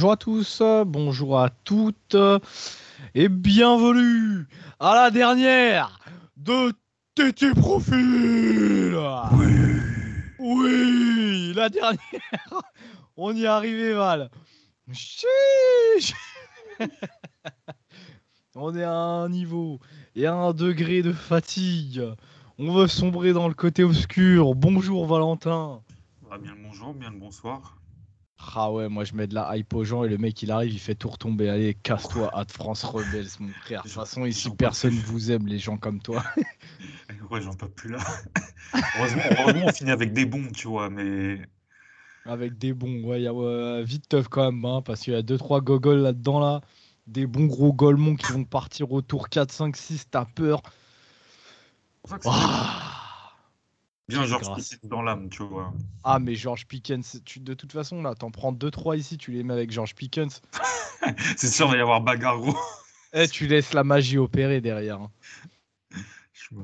Bonjour à tous, bonjour à toutes, et bienvenue à la dernière de TT Profil Oui. Oui, la dernière On y est arrivé, Val Chiche On est à un niveau et à un degré de fatigue. On veut sombrer dans le côté obscur. Bonjour Valentin. Ah, bien le bonjour, bien le bonsoir. Ah ouais, moi je mets de la hype aux gens et le mec il arrive, il fait tout retomber. Allez, casse-toi, à France Rebels, mon frère. De toute façon, ici personne vous aime, les gens comme toi. Ouais, j'en peux plus là. heureusement, heureusement, on finit avec des bons, tu vois, mais Avec des bons, ouais, y a, vite teuf quand même, hein, parce qu'il y a 2-3 gogoles là-dedans là. Des bons gros golemons qui vont partir au tour 4, 5, 6, t'as peur. c'est pour ça que c'est Ah, bien Georges grâce. Pickens dans l'âme, tu vois. Ah, mais George Pickens, tu, de toute façon là, t'en prends 2-3 ici, tu les mets avec George Pickens. C'est sûr, il va y avoir bagarre, gros. Eh, tu laisses la magie opérer derrière. hein.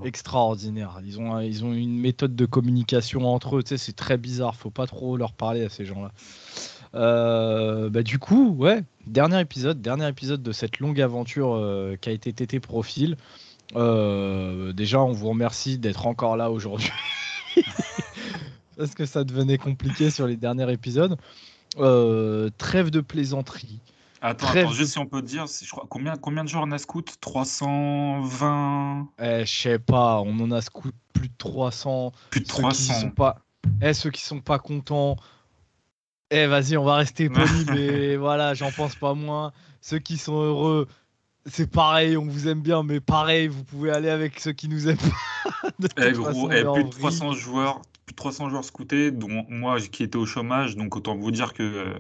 Extraordinaire. Ils ont, ils ont une méthode de communication entre eux, tu sais, c'est très bizarre, faut pas trop leur parler à ces gens-là. Euh, bah, du coup, ouais, dernier épisode, dernier épisode de cette longue aventure euh, qui a été TT Profil. Euh, déjà, on vous remercie d'être encore là aujourd'hui. Parce que ça devenait compliqué sur les derniers épisodes. Euh, trêve de plaisanterie. Attends, Trêve. attends, juste si on peut dire, je crois, combien, combien de jours on a scout? 320 Eh, je sais pas, on en a scout plus de 300. Plus de ceux qui 300. sont pas eh, ceux qui sont pas contents eh vas-y on va rester poli mais voilà j'en pense pas moins ceux qui sont heureux c'est pareil on vous aime bien mais pareil vous pouvez aller avec ceux qui nous aiment pas Eh, toute gros, façon, eh, plus de vrille. 300 joueurs, plus de 300 joueurs scoutés, dont moi qui étais au chômage, donc autant vous dire que, euh,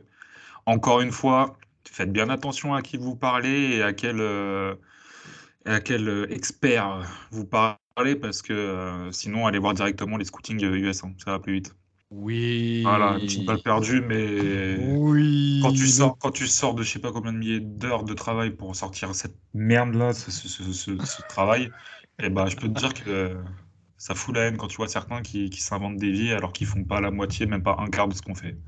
encore une fois, faites bien attention à qui vous parlez et à quel, euh, et à quel euh, expert vous parlez, parce que euh, sinon, allez voir directement les scootings euh, US, hein, ça va plus vite. Oui Voilà, une petite balle perdue, mais oui quand tu sors, quand tu sors de je sais pas combien de milliers d'heures de travail pour sortir cette merde-là, ce, ce- ce- ce- ce travail, et ben, je peux te dire que ça fout la haine quand tu vois certains qui, qui s'inventent des vies alors qu'ils font pas la moitié, même pas un quart de ce qu'on fait.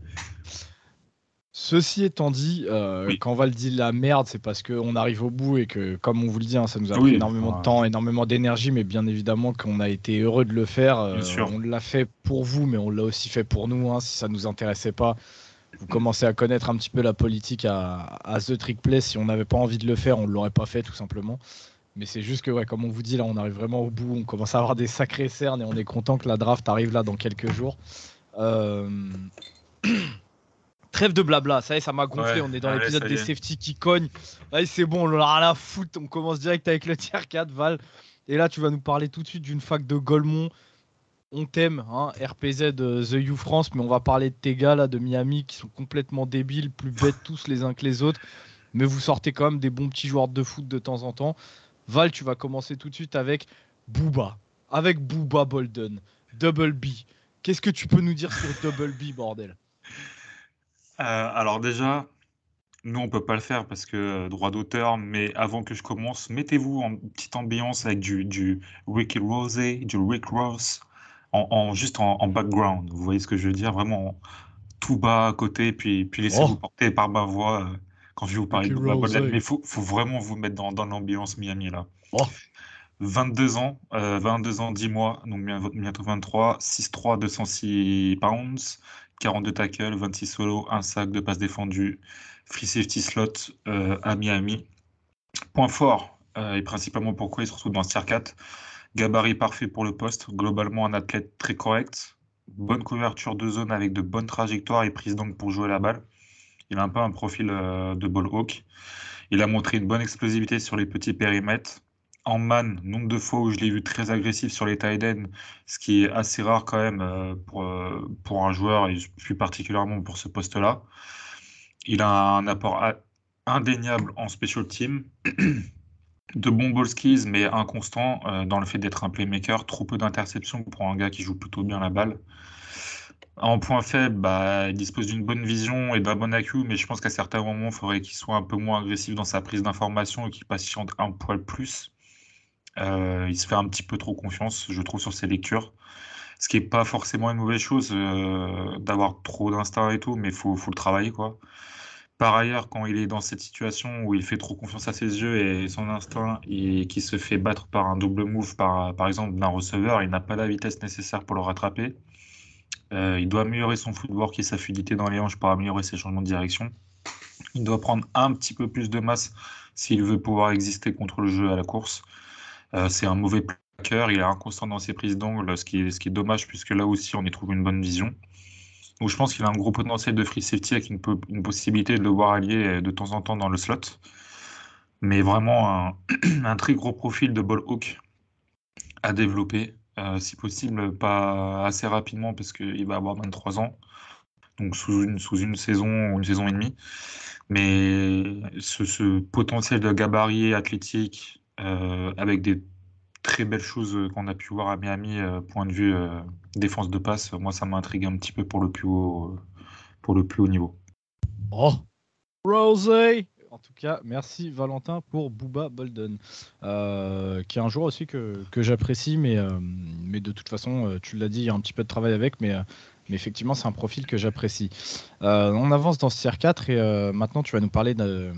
Ceci étant dit, euh, Oui. quand Val dit la merde, c'est parce qu'on arrive au bout et que, comme on vous le dit, hein, ça nous a Oui, pris énormément de temps, énormément d'énergie, mais bien évidemment qu'on a été heureux de le faire. Euh, Bien sûr. on l'a fait pour vous, mais on l'a aussi fait pour nous. hein, si ça nous intéressait pas, vous commencez à connaître un petit peu la politique à, à The Trick Play. Si on n'avait pas envie de le faire, on ne l'aurait pas fait tout simplement. Mais c'est juste que, ouais, comme on vous dit, là, on arrive vraiment au bout. On commence à avoir des sacrés cernes et on est content que la draft arrive là dans quelques jours. Euh, Trêve de blabla, ça y est, ça m'a gonflé. Ouais, on est dans allez, l'épisode des safety qui cognent. Allez, c'est bon, on en a rien à foutre. On commence direct avec le tier 4, Val. Et là, tu vas nous parler tout de suite d'une fac de Golemont. On t'aime, hein, RPZ euh, The U France, mais on va parler de tes gars là, de Miami qui sont complètement débiles, plus bêtes tous les uns que les autres. Mais vous sortez quand même des bons petits joueurs de foot de temps en temps. Val, tu vas commencer tout de suite avec Booba. Avec Booba Bolden. Double B. Qu'est-ce que tu peux nous dire sur Double B, bordel? Alors déjà, nous on peut pas le faire parce que euh, droit d'auteur, mais avant que je commence, mettez-vous en petite ambiance avec du, du Ricky Rose, du Rick Ross, en, en- juste en, en background. Vous voyez ce que je veux dire? Vraiment tout bas à côté, puis, puis laissez-vous Oh. porter par ma voix euh, quand je vais vous parler de Ricky Rose. Mais il faut, faut vraiment vous mettre dans, dans l'ambiance Miami là. Oh. 22 ans, euh, 22 ans, 10 mois, donc bien- bientôt 23, 6'3, 206 pounds, 42 tackles, 26 solos, un sac, deux passes défendues, free safety slot euh, à Miami. Point fort, euh, et principalement pourquoi il se retrouve dans ce tier 4, gabarit parfait pour le poste, globalement un athlète très correct, bonne couverture de zone avec de bonnes trajectoires et prise donc pour jouer la balle. Il a un peu un profil euh, de ball hawk. Il a montré une bonne explosivité sur les petits périmètres. En man, nombre de fois où je l'ai vu très agressif sur les tight ends, ce qui est assez rare quand même euh, pour, euh, pour un joueur et plus particulièrement pour ce poste-là. Il a un apport indéniable en special team, de bons ball skills mais inconstant euh, dans le fait d'être un playmaker, trop peu d'interceptions pour un gars qui joue plutôt bien la balle. En point faible, bah, il dispose d'une bonne vision et d'un bon accu, mais je pense qu'à certains moments, il faudrait qu'il soit un peu moins agressif dans sa prise d'information et qu'il patiente un poil plus. Euh, il se fait un petit peu trop confiance, je trouve, sur ses lectures. Ce qui n'est pas forcément une mauvaise chose euh, d'avoir trop d'instinct et tout, mais il faut, le travailler, quoi. Par ailleurs, quand il est dans cette situation où il fait trop confiance à ses yeux et son instinct et qui se fait battre par un double move, par, par exemple, d'un receveur, il n'a pas la vitesse nécessaire pour le rattraper. Euh, il doit améliorer son footwork et sa fluidité dans les hanches pour améliorer ses changements de direction. Il doit prendre un petit peu plus de masse s'il veut pouvoir exister contre le jeu à la course. Euh, c'est un mauvais plaqueur, il est inconstant dans ses prises d'angle, ce qui, est, ce dommage puisque là aussi on y trouve une bonne vision. Donc je pense qu'il a un gros potentiel de free safety avec une, une, possibilité de le voir allier de temps en temps dans le slot. Mais vraiment un, très gros profil de ball hawk à développer. Euh, si possible, pas assez rapidement parce qu'il va avoir 23 ans. Donc sous une, saison ou une saison et demie. Mais ce, potentiel de gabarit athlétique euh, avec des très belles choses euh, qu'on a pu voir à Miami, euh, point de vue euh, défense de passe. Moi, ça m'intrigue un petit peu pour le plus haut, pour le plus haut niveau. Oh, Rosé en tout cas, merci Valentin pour Booba Bolden, qui est un joueur aussi que, que j'apprécie, mais, mais de toute façon, tu l'as dit, il y a un petit peu de travail avec, mais, mais effectivement, c'est un profil que j'apprécie. on avance dans ce tier 4 et maintenant, tu vas nous parler de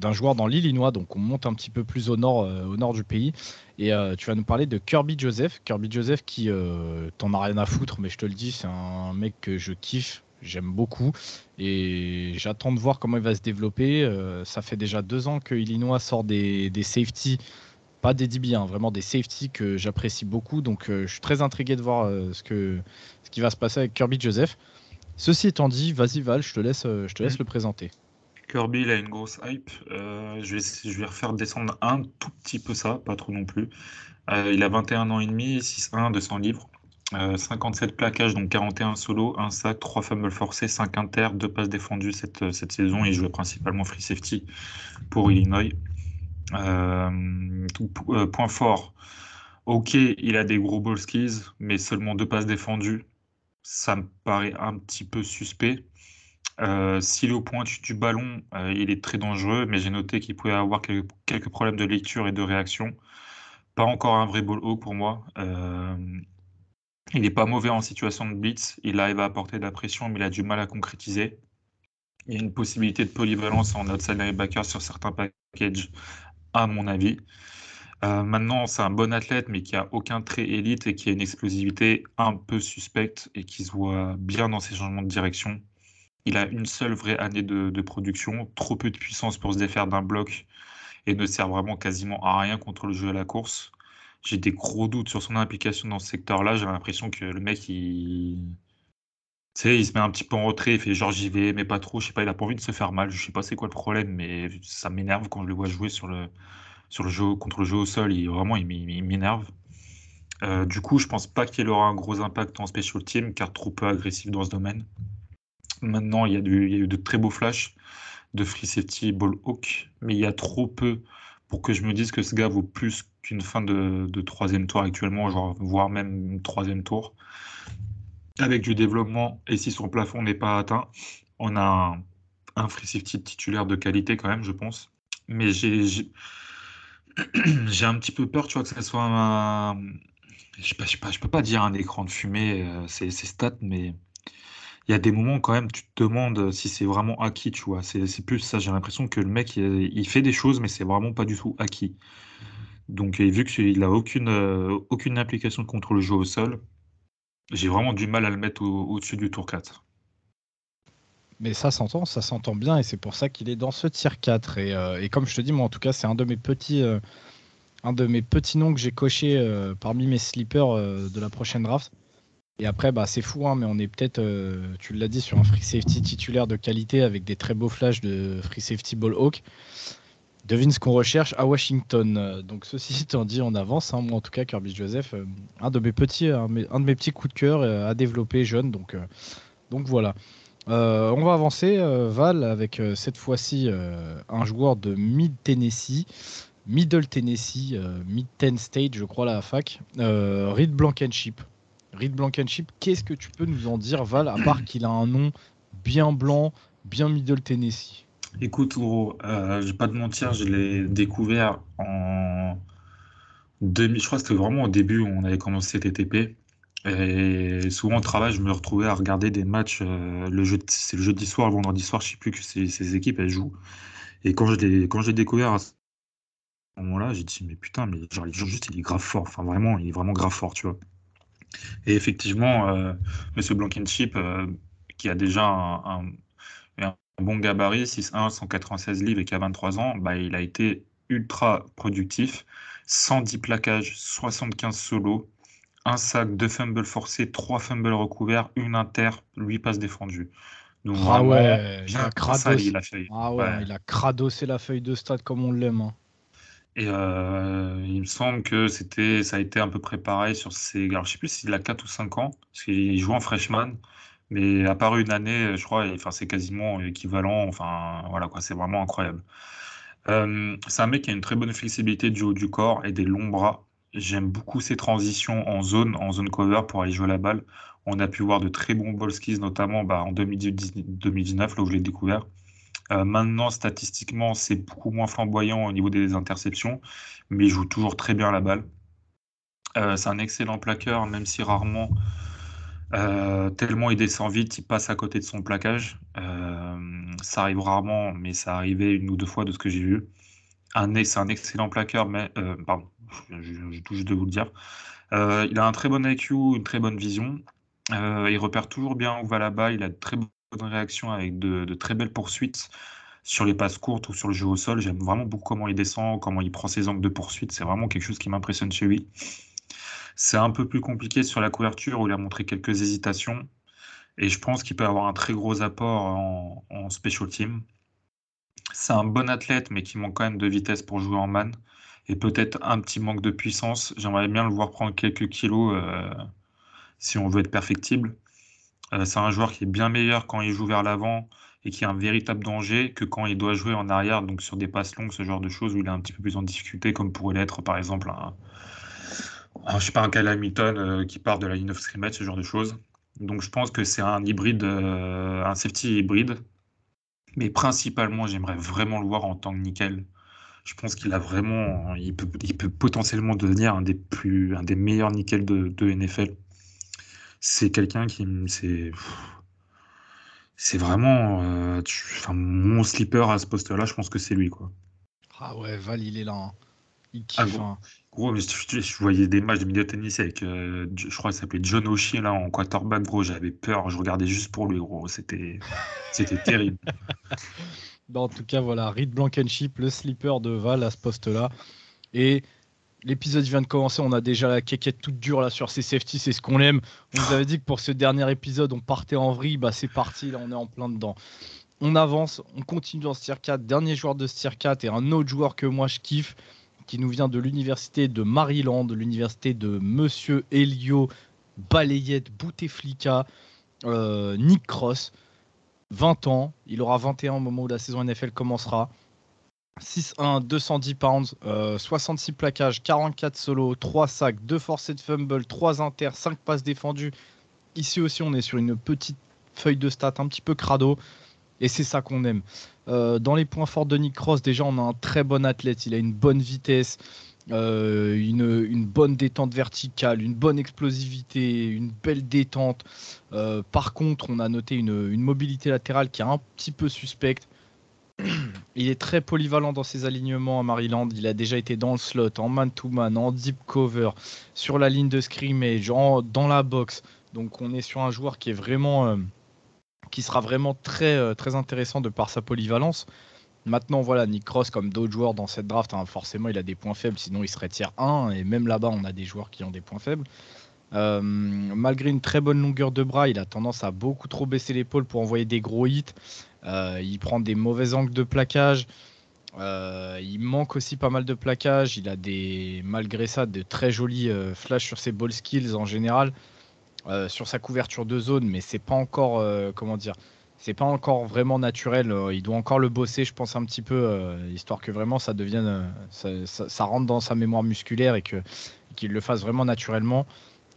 d'un joueur dans l'Illinois, donc on monte un petit peu plus au nord, euh, au nord du pays. Et euh, tu vas nous parler de Kirby Joseph. Kirby Joseph qui euh, t'en as rien à foutre, mais je te le dis, c'est un mec que je kiffe, j'aime beaucoup. Et j'attends de voir comment il va se développer. ça fait déjà deux ans que Illinois sort des, des safety, pas des DB, hein, vraiment des safety que j'apprécie beaucoup. Donc je suis très intrigué de voir ce, que, ce qui va se passer avec Kirby Joseph. Ceci étant dit, vas-y Val, je te laisse, je te laisse le présenter. Kirby, a une grosse hype. Euh, je, vais, refaire descendre un tout petit peu ça, pas trop non plus. Euh, il a 21 ans et demi, 6-1, 200 livres. 57 plaquages, donc 41 solos, 1 sac, 3 fumbles forcés, 5 inter, 2 passes défendues cette, saison. Il jouait principalement free safety pour Illinois. Euh, point fort. Ok, il a des gros ball skis, mais seulement 2 passes défendues. Ça me paraît un petit peu suspect. Euh, S'il est au point du ballon, euh, il est très dangereux, mais j'ai noté qu'il pouvait avoir quelques, problèmes de lecture et de réaction. Pas encore un vrai ball haut pour moi. Euh, il n'est pas mauvais en situation de blitz, il arrive à apporter de la pression, mais il a du mal à concrétiser. Il y a une possibilité de polyvalence en outside linebacker sur certains packages, à mon avis. maintenant, c'est un bon athlète, mais qui a aucun trait élite et qui a une explosivité un peu suspecte et qui se voit bien dans ses changements de direction. Il a une seule vraie année de, production, trop peu de puissance pour se défaire d'un bloc et ne sert vraiment quasiment à rien contre le jeu à la course. J'ai des gros doutes sur son implication dans ce secteur-là. J'ai l'impression que le mec, il... il se met un petit peu en retrait, il fait genre j'y vais, mais pas trop. Je sais pas, il a pas envie de se faire mal. Je sais pas c'est quoi le problème, mais ça m'énerve quand je le vois jouer sur le, jeu, contre le jeu au sol. Il, vraiment, il, m'énerve. Euh, du coup, je pense pas qu'il aura un gros impact en special team, car trop peu agressif dans ce domaine. Maintenant, il y, a eu de très beaux flashs de Free Safety Ball Hawk, mais il y a trop peu pour que je me dise que ce gars vaut plus qu'une fin de, troisième tour actuellement, voire même troisième tour. Avec du développement, et si son plafond n'est pas atteint, on a un, Free Safety titulaire de qualité quand même, je pense. Mais j'ai, un petit peu peur, tu vois, que ça soit un. Je ne peux pas dire un écran de fumée, euh, c'est stats, mais il y a des moments quand même, tu te demandes si c'est vraiment acquis, tu vois. C'est plus ça, j'ai l'impression que le mec, il, fait des choses, mais c'est vraiment pas du tout acquis. Donc, vu qu'il n'a aucune, euh, aucune implication contre le jeu au sol, j'ai vraiment du mal à le mettre au-dessus du tour 4. Mais ça s'entend, ça s'entend bien, et c'est pour ça qu'il est dans ce tier 4. Euh, et, comme je te dis, moi en tout cas, c'est un de mes petits, euh, un de mes petits noms que j'ai coché parmi mes slippers de la prochaine draft. Et après, bah, c'est fou, hein, mais on est peut-être, euh, tu l'as dit, sur un free safety titulaire de qualité avec des très beaux flashs de free safety ball hawk. Devine ce qu'on recherche à Washington. Donc ceci étant dit, on avance. Hein. Moi, en tout cas, Kirby Joseph, euh, un de mes petits, un, de coups de cœur euh, à développer jeune. Donc, voilà. on va avancer, Val, avec cette fois-ci un joueur de Mid Tennessee. Middle Tennessee, Mid Ten State, je crois, la fac, Reed Blankenship. Reed Blankenship, qu'est-ce que tu peux nous en dire, Val, à part qu'il a un nom bien blanc, bien middle Tennessee? Écoute, gros, euh, je vais pas te mentir, je l'ai découvert en 2000, je crois que c'était vraiment au début où on avait commencé TTP. Et souvent au travail, je me retrouvais à regarder des matchs. Euh, c'est le jeudi soir, le vendredi soir, je sais plus que ces, équipes elles jouent. Et quand je l'ai, j'ai découvert à ce moment-là, j'ai dit mais putain, mais genre juste il est grave fort. Enfin vraiment, il est vraiment grave fort, tu vois. Et effectivement, euh, Monsieur Blankenship, euh, qui a déjà un, un, bon gabarit, 6'1, 196 livres et qui a 23 ans, bah, il a été ultra productif. 110 plaquages, 75 solos, un sac, deux fumbles forcés, trois fumbles recouverts, une inter, lui passe défendu. Donc, ah ouais, il a, cradossé, la feuille. Ah ouais, il a cradossé la feuille de stade comme on l'aime. Hein. Et euh, il me semble que ça a été un peu préparé sur ses. Alors je sais plus s'il a 4 ou 5 ans, parce qu'il joue en freshman, mais à part une année, je crois, enfin, c'est quasiment équivalent. Enfin, voilà c'est vraiment incroyable. Euh, c'est un mec qui a une très bonne flexibilité du haut du corps et des longs bras. J'aime beaucoup ses transitions en zone, en zone cover pour aller jouer la balle. On a pu voir de très bons ball skills, notamment bah, en 2019, là où je l'ai découvert. Euh, maintenant, statistiquement, c'est beaucoup moins flamboyant au niveau des interceptions, mais il joue toujours très bien la balle. Euh, c'est un excellent plaqueur, même si rarement, euh, tellement il descend vite, il passe à côté de son plaquage. ça arrive rarement, mais ça arrivait une ou deux fois de ce que j'ai vu. c'est un excellent plaqueur, mais pardon, tout juste de vous le dire. il a un très bon IQ, une très bonne vision. il repère toujours bien où va la balle. Il a de très réaction avec de, très belles poursuites sur les passes courtes ou sur le jeu au sol. J'aime vraiment beaucoup comment il descend, comment il prend ses angles de poursuite. C'est vraiment quelque chose qui m'impressionne chez lui. C'est un peu plus compliqué sur la couverture où il a montré quelques hésitations. Et je pense qu'il peut avoir un très gros apport en, en special team. C'est un bon athlète, mais qui manque quand même de vitesse pour jouer en man. Et peut-être un petit manque de puissance. J'aimerais bien le voir prendre quelques kilos euh, si on veut être perfectible. Euh, c'est un joueur qui est bien meilleur quand il joue vers l'avant et qui a un véritable danger que quand il doit jouer en arrière, donc sur des passes longues, ce genre de choses où il est un petit peu plus en difficulté, comme pourrait l'être par exemple un, je sais pas, un euh, qui part de la ligne of scrimmage, ce genre de choses. Donc je pense que c'est un hybride, euh, un safety hybride. Mais principalement, j'aimerais vraiment le voir en tant que nickel. Je pense qu'il a vraiment, il peut, potentiellement devenir un des un meilleurs nickels de NFL c'est quelqu'un qui c'est c'est vraiment euh, enfin, mon slipper à ce poste-là, je pense que c'est lui quoi. Ah ouais, Val il est là. Hein. Il ah, kiffe. Hein. gros, mais je, voyais des matchs de milieu tennis avec, euh, je crois qu'il s'appelait John O'Shea là en quarterback, gros, j'avais peur, je regardais juste pour lui, gros, c'était c'était terrible. en tout cas, voilà, Reed Blankenship, le slipper de Val à ce poste-là. Et L'épisode vient de commencer, on a déjà la quéquette toute dure là sur ces safety, c'est ce qu'on aime. On vous avait dit que pour ce dernier épisode, on partait en vrille, bah c'est parti, là on est en plein dedans. On avance, on continue dans ce tier 4, dernier joueur de ce tier 4 et un autre joueur que moi je kiffe, qui nous vient de l'université de Maryland, l'université de Monsieur Elio Balayette Bouteflika, euh, Nick Cross, 20 ans, il aura 21 au moment où la saison NFL commencera. 6-1, 210 pounds, 66 plaquages, 44 solos, 3 sacs, 2 forcés de fumble, 3 inter, 5 passes défendues. Ici aussi, on est sur une petite feuille de stats un petit peu crado. Et c'est ça qu'on aime. Euh, dans les points forts de Nick Cross, déjà, on a un très bon athlète. Il a une bonne vitesse, euh, une, bonne détente verticale, une bonne explosivité, une belle détente. Euh, par contre, on a noté une, mobilité latérale qui est un petit peu suspecte. Il est très polyvalent dans ses alignements à Maryland. Il a déjà été dans le slot, en man-to-man, en deep cover, sur la ligne de scrimmage, dans la box. Donc on est sur un joueur qui est vraiment, euh, qui sera vraiment très, euh, très intéressant de par sa polyvalence. Maintenant, voilà, Nick Cross, comme d'autres joueurs dans cette draft, hein, forcément, il a des points faibles, sinon il serait tiers 1. Et même là-bas, on a des joueurs qui ont des points faibles. Euh, malgré une très bonne longueur de bras, il a tendance à beaucoup trop baisser l'épaule pour envoyer des gros hits. Euh, il prend des mauvais angles de plaquage. Euh, il manque aussi pas mal de plaquage. Il a des, malgré ça, de très jolis flashs sur ses ball skills en général, sur sa couverture de zone, mais c'est pas encore, comment dire, c'est pas encore vraiment naturel. Il doit encore le bosser, je pense un petit peu, histoire que vraiment ça devienne, ça, rentre dans sa mémoire musculaire et qu'il le fasse vraiment naturellement.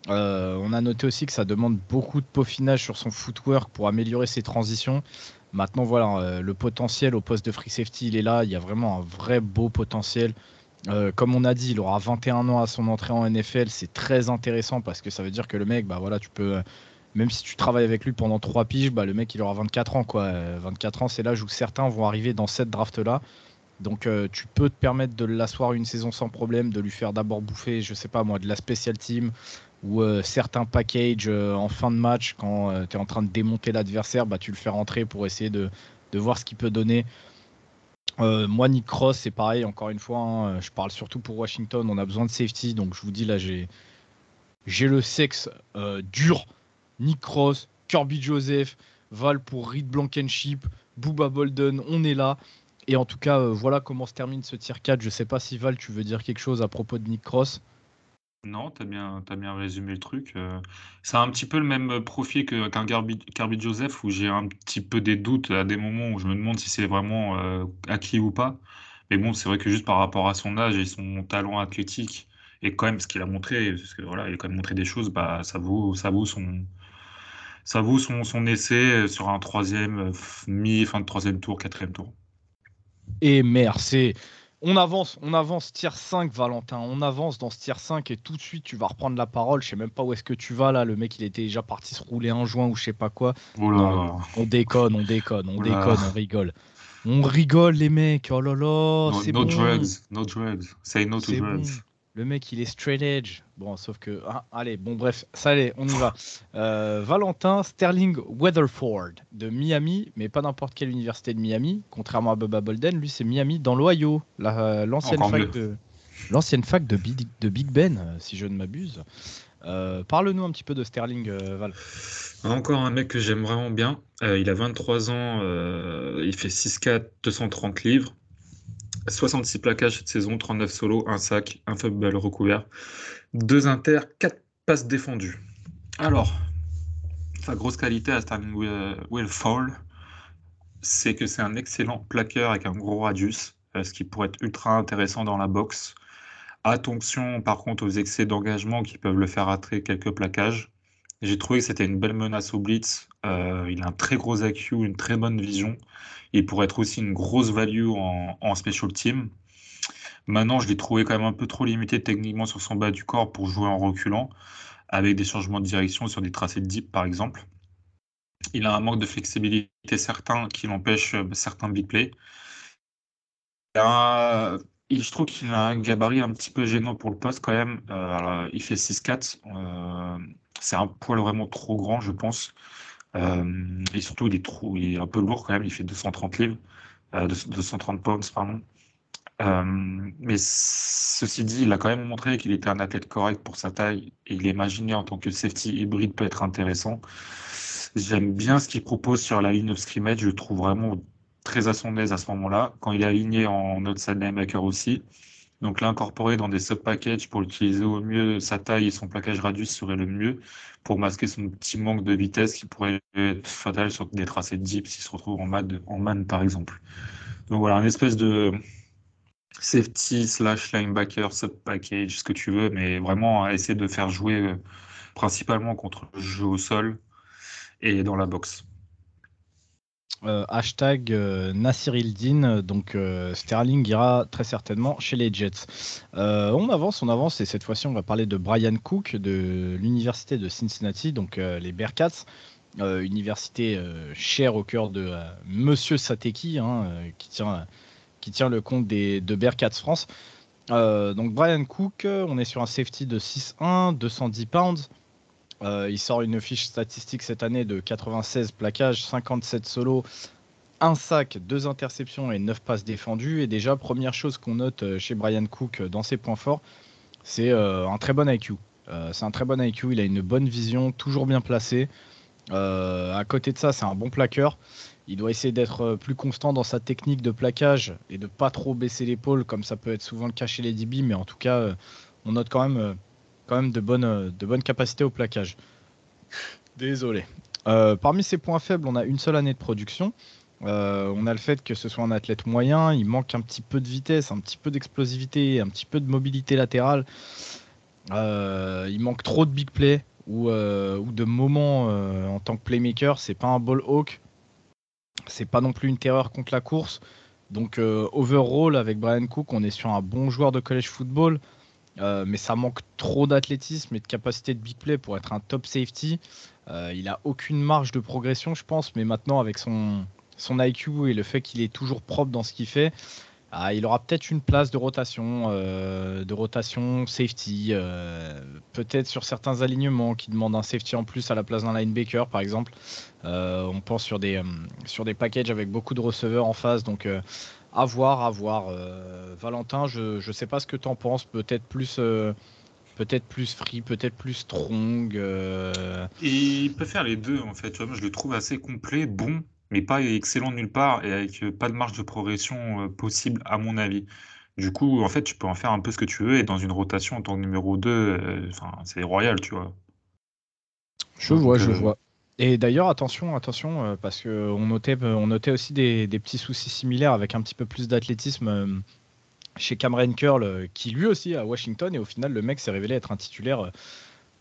Euh, on a noté aussi que ça demande beaucoup de peaufinage sur son footwork pour améliorer ses transitions. Maintenant, voilà, euh, le potentiel au poste de free safety, il est là. Il y a vraiment un vrai beau potentiel. comme on a dit, il aura 21 ans à son entrée en NFL. C'est très intéressant parce que ça veut dire que le mec, bah voilà, tu peux, même si tu travailles avec lui pendant 3 piges, bah, le mec il aura 24 ans. Quoi. 24 ans, c'est l'âge où certains vont arriver dans cette draft-là. Donc tu peux te permettre de l'asseoir une saison sans problème, de lui faire d'abord bouffer, je sais pas moi, de la special team, ou euh, certains packages euh, en fin de match, quand euh, tu es en train de démonter l'adversaire, bah, tu le fais rentrer pour essayer de, voir ce qu'il peut donner. moi, Nick Cross, c'est pareil, encore une fois, hein, je parle surtout pour Washington, on a besoin de safety, donc je vous dis là, j'ai, le sexe dur. Nick Cross, Kirby Joseph, Val pour Reed Blankenship, Booba Bolden, on est là. Et en tout cas, voilà comment se termine ce tier 4. Je sais pas si Val, tu veux dire quelque chose à propos de Nick Cross. Non, t'as bien, as bien résumé le truc. Euh. c'est un petit peu le même profil qu'un Garbi, Joseph où j'ai un petit peu des doutes à des moments où je me demande si c'est vraiment euh, acquis ou pas. Mais bon, c'est vrai que juste par rapport à son âge et son talent athlétique et quand même ce qu'il a montré, parce que voilà, il a quand même montré des choses, bah ça vaut, ça vaut son, ça vaut son, son essai sur un troisième mi, fin de troisième tour, quatrième tour. Et merci. On avance, on avance tier 5, Valentin. On avance dans ce tier 5 et tout de suite tu vas reprendre la parole. Je sais même pas où est-ce que tu vas là. Le mec il était déjà parti se rouler un joint ou je sais pas quoi. on déconne, on déconne, on déconne, on rigole. On rigole les mecs. Oh là là, c'est no bon. drugs, no drugs. Say no to drugs. Le mec, il est straight edge. Bon, sauf que. Ah, allez, bon, bref, ça allez, on y va. Euh, Valentin Sterling Weatherford de Miami, mais pas n'importe quelle université de Miami. Contrairement à Bubba Bolden, lui, c'est Miami dans l'Ohio, l'ancienne fac, de, l'ancienne fac de, Big, Ben, euh, si je ne m'abuse. Euh, parle-nous un petit peu de Sterling, Val. Encore un mec que j'aime vraiment bien. il a 23 ans, il fait 6'4, 230 livres. 66 plaquages cette saison, 39 solos, un sac, un fumble recouvert, deux inter, quatre passes défendues. Alors, sa grosse qualité à Sterling Will Fall, c'est que c'est un excellent plaqueur avec un gros radius, euh, ce qui pourrait être ultra intéressant dans la boxe. Attention par contre aux excès d'engagement qui peuvent le faire rater quelques plaquages. J'ai trouvé que c'était une belle menace au blitz. Euh, il a un très gros IQ, une très bonne vision. Il pourrait être aussi une grosse value en, special team. Maintenant, je l'ai trouvé quand même un peu trop limité techniquement sur son bas du corps pour jouer en reculant, avec des changements de direction sur des tracés de deep, par exemple. Il a un manque de flexibilité certain qui l'empêche euh, certains big plays. je trouve qu'il a un gabarit un petit peu gênant pour le poste quand même. Euh, il fait 6-4 c'est un poil vraiment trop grand, je pense. Euh, et surtout, il est, un peu lourd quand même, il fait 230 livres, 230 euh, pounds, pardon. Euh, mais ceci dit, il a quand même montré qu'il était un athlète correct pour sa taille et il est imaginé en tant que safety hybride peut être intéressant. J'aime bien ce qu'il propose sur la ligne of scrimmage, je le trouve vraiment très à son aise à ce moment-là. Quand il est aligné en outside linebacker aussi, donc l'incorporer dans des sub-packages pour utiliser au mieux sa taille et son plaquage radius serait le mieux pour masquer son petit manque de vitesse qui pourrait être fatal sur des tracés deep s'il se retrouve en, en man par exemple. Donc voilà, une espèce de safety slash linebacker sub-package, ce que tu veux, mais vraiment essayer de faire jouer euh, principalement contre le jeu au sol et dans la boxe. Euh, hashtag euh, Nassir Ildin, donc euh, Sterling ira très certainement chez les Jets. on avance, on avance, et cette fois-ci on va parler de Brian Cook de l'université de Cincinnati, donc les Bearcats, université chère au cœur de Monsieur Sateki, hein, qui, tient, qui tient le compte des, de Bearcats France. donc Brian Cook, on est sur un safety de 6-1, 210 pounds. Euh, il sort une fiche statistique cette année de 96 plaquages, 57 solos, un sac, deux interceptions et 9 passes défendues. Et déjà, première chose qu'on note euh, chez Brian Cook euh, dans ses points forts, c'est un très bon IQ. c'est un très bon IQ, il a une bonne vision, toujours bien placé. à côté de ça, c'est un bon plaqueur. Il doit essayer d'être plus constant dans sa technique de plaquage et de pas trop baisser l'épaule, comme ça peut être souvent le cas chez les DB, mais en tout cas, on note quand même quand même de bonnes, euh, de capacités au plaquage. Désolé. Euh, parmi ses points faibles, on a une seule année de production. Euh, on a le fait que ce soit un athlète moyen, il manque un petit peu de vitesse, un petit peu d'explosivité, un petit peu de mobilité latérale. il manque trop de big play ou, ou de moments en tant que playmaker. C'est pas un ball hawk, c'est pas non plus une terreur contre la course. Donc, overall, avec Brian Cook, on est sur un bon joueur de college football. Mais ça manque trop d'athlétisme et de capacité de big play pour être un top safety. il a aucune marge de progression, je pense, mais maintenant avec son, son IQ et le fait qu'il est toujours propre dans ce qu'il fait, ah, il aura peut-être une place de rotation, euh, de rotation safety, euh, peut-être sur certains alignements qui demandent un safety en plus à la place d'un linebacker, par exemple. Euh, on pense sur des, sur des packages avec beaucoup de receveurs en face, donc à voir, à voir. Valentin, je ne sais pas ce que tu en penses, peut-être plus peut-être plus free, peut-être plus strong. Il peut faire les deux en fait. moi, je le trouve assez complet, bon, mais pas excellent nulle part et avec euh, pas de marge de progression euh, possible, à mon avis. Du coup, en fait, tu peux en faire un peu ce que tu veux et dans une rotation en tant que numéro 2, euh, enfin, c'est royal, tu vois. Je vois, je vois. Et d'ailleurs, attention, attention, parce qu'on notait, on notait aussi des, petits soucis similaires avec un petit peu plus d'athlétisme chez Cameron Curl, qui lui aussi à Washington, et au final, le mec s'est révélé être un titulaire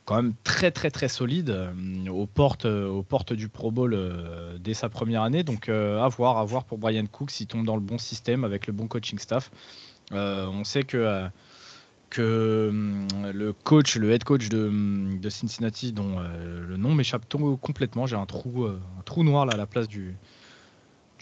quand même très très très solide euh, aux portes, euh, aux portes du Pro Bowl euh, dès sa première année. Donc à voir, à voir pour Brian Cook s'il tombe dans le bon système avec le bon coaching staff. on sait que que le coach, le head coach de, de Cincinnati, dont le nom m'échappe complètement, j'ai un trou, un trou noir là à la place du,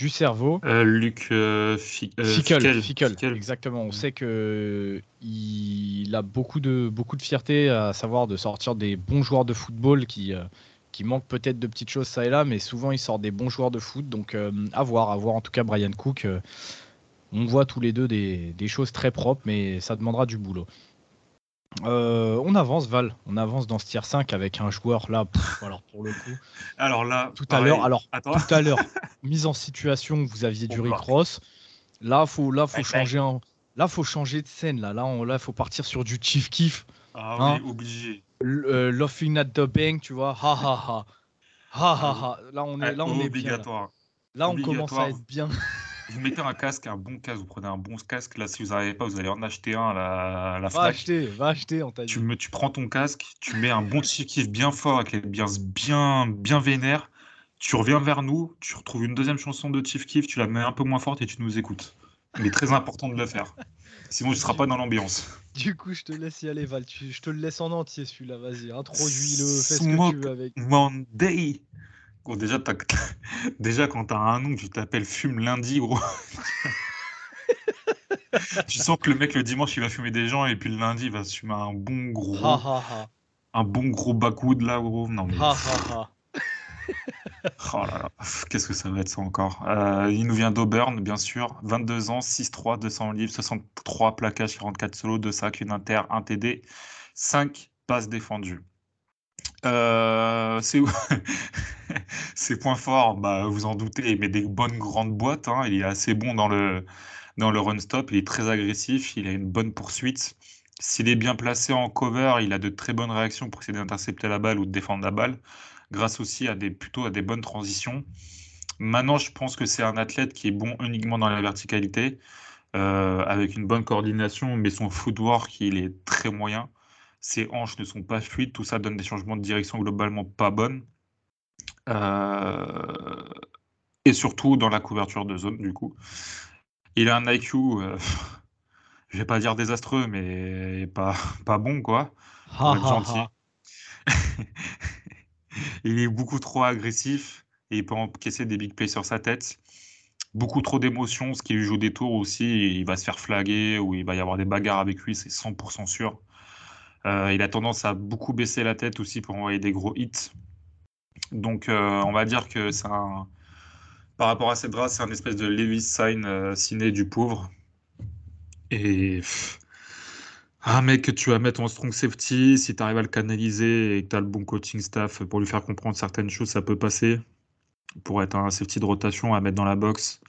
du cerveau. Euh, Luc euh, euh exactement. On sait que il a beaucoup de beaucoup de fierté à savoir de sortir des bons joueurs de football qui euh, qui manquent peut-être de petites choses ça et là, mais souvent il sort des bons joueurs de foot. Donc à voir, à voir. En tout cas, Brian Cook, on voit tous les deux des, des choses très propres, mais ça demandera du boulot. Euh, on avance, Val. On avance dans ce tier 5 avec un joueur là. alors pour le coup. Alors là. Tout à l'heure. Alors tout à l'heure. mise en situation, vous aviez du Rick Ross. Là, faut, là, faut changer un. Là, faut changer de scène. Là, là, on, là, faut partir sur du Chief Kiff. Ah oui, hein. obligé. Euh, laughing at the bank, tu vois. Ha ha ha. Ha ha ha. Là, on est, là, on est bien. Là, on commence à être bien vous mettez un casque, un bon casque, vous prenez un bon casque. Là, si vous n'arrivez pas, vous allez en acheter un à la, Va acheter, va acheter, on t'a Tu, me, tu prends ton casque, tu mets un bon kiff bien fort, avec les bien, bien, bien vénère. Tu reviens vers nous, tu retrouves une deuxième chanson de Chief Kiff, tu la mets un peu moins forte et tu nous écoutes. Il est très important de le faire. Sinon, tu ne seras pas dans l'ambiance. Du coup, je te laisse y aller, Val. Je te le laisse en entier, celui-là. Vas-y, introduis-le, fais ce que tu veux avec. Monday déjà, déjà, quand t'as un nom, tu t'appelles Fume lundi, gros. tu sens que le mec, le dimanche, il va fumer des gens et puis le lundi, il va se fumer un bon gros. un bon gros backwood là, gros. Non, mais. oh là là, qu'est-ce que ça va être ça encore? Euh, Il nous vient d'Auburn, bien sûr. 22 ans, 6-3, 200 livres, 63 plaquages, 44 solos, 2 sacs, une inter, 1 TD, 5 passes défendues. Euh, c'est ses points forts, bah, vous en doutez, met des bonnes grandes boîtes. Hein. Il est assez bon dans le, dans le run-stop. Il est très agressif. Il a une bonne poursuite. S'il est bien placé en cover, il a de très bonnes réactions pour essayer d'intercepter la balle ou de défendre la balle, grâce aussi à des, plutôt à des bonnes transitions. Maintenant, je pense que c'est un athlète qui est bon uniquement dans la verticalité, euh, avec une bonne coordination, mais son footwork, il est très moyen ses hanches ne sont pas fluides, tout ça donne des changements de direction globalement pas bonnes. Euh, et surtout dans la couverture de zone, du coup. Il a un IQ, euh, je vais pas dire désastreux, mais pas, pas bon, quoi. gentil. il est beaucoup trop agressif et il peut encaisser des big plays sur sa tête. Beaucoup trop d'émotions, ce qui lui joue des tours aussi. Il va se faire flaguer ou il va y avoir des bagarres avec lui, c'est 100% sûr. Euh, il a tendance à beaucoup baisser la tête aussi pour envoyer des gros hits. Donc, euh, on va dire que c'est. Par rapport à cette c'est un espèce de Lewis sign euh, ciné du pauvre. Et. Un mec que tu vas mettre en strong safety, si tu arrives à le canaliser et que tu as le bon coaching staff pour lui faire comprendre certaines choses, ça peut passer. Pour être un safety de rotation à mettre dans la box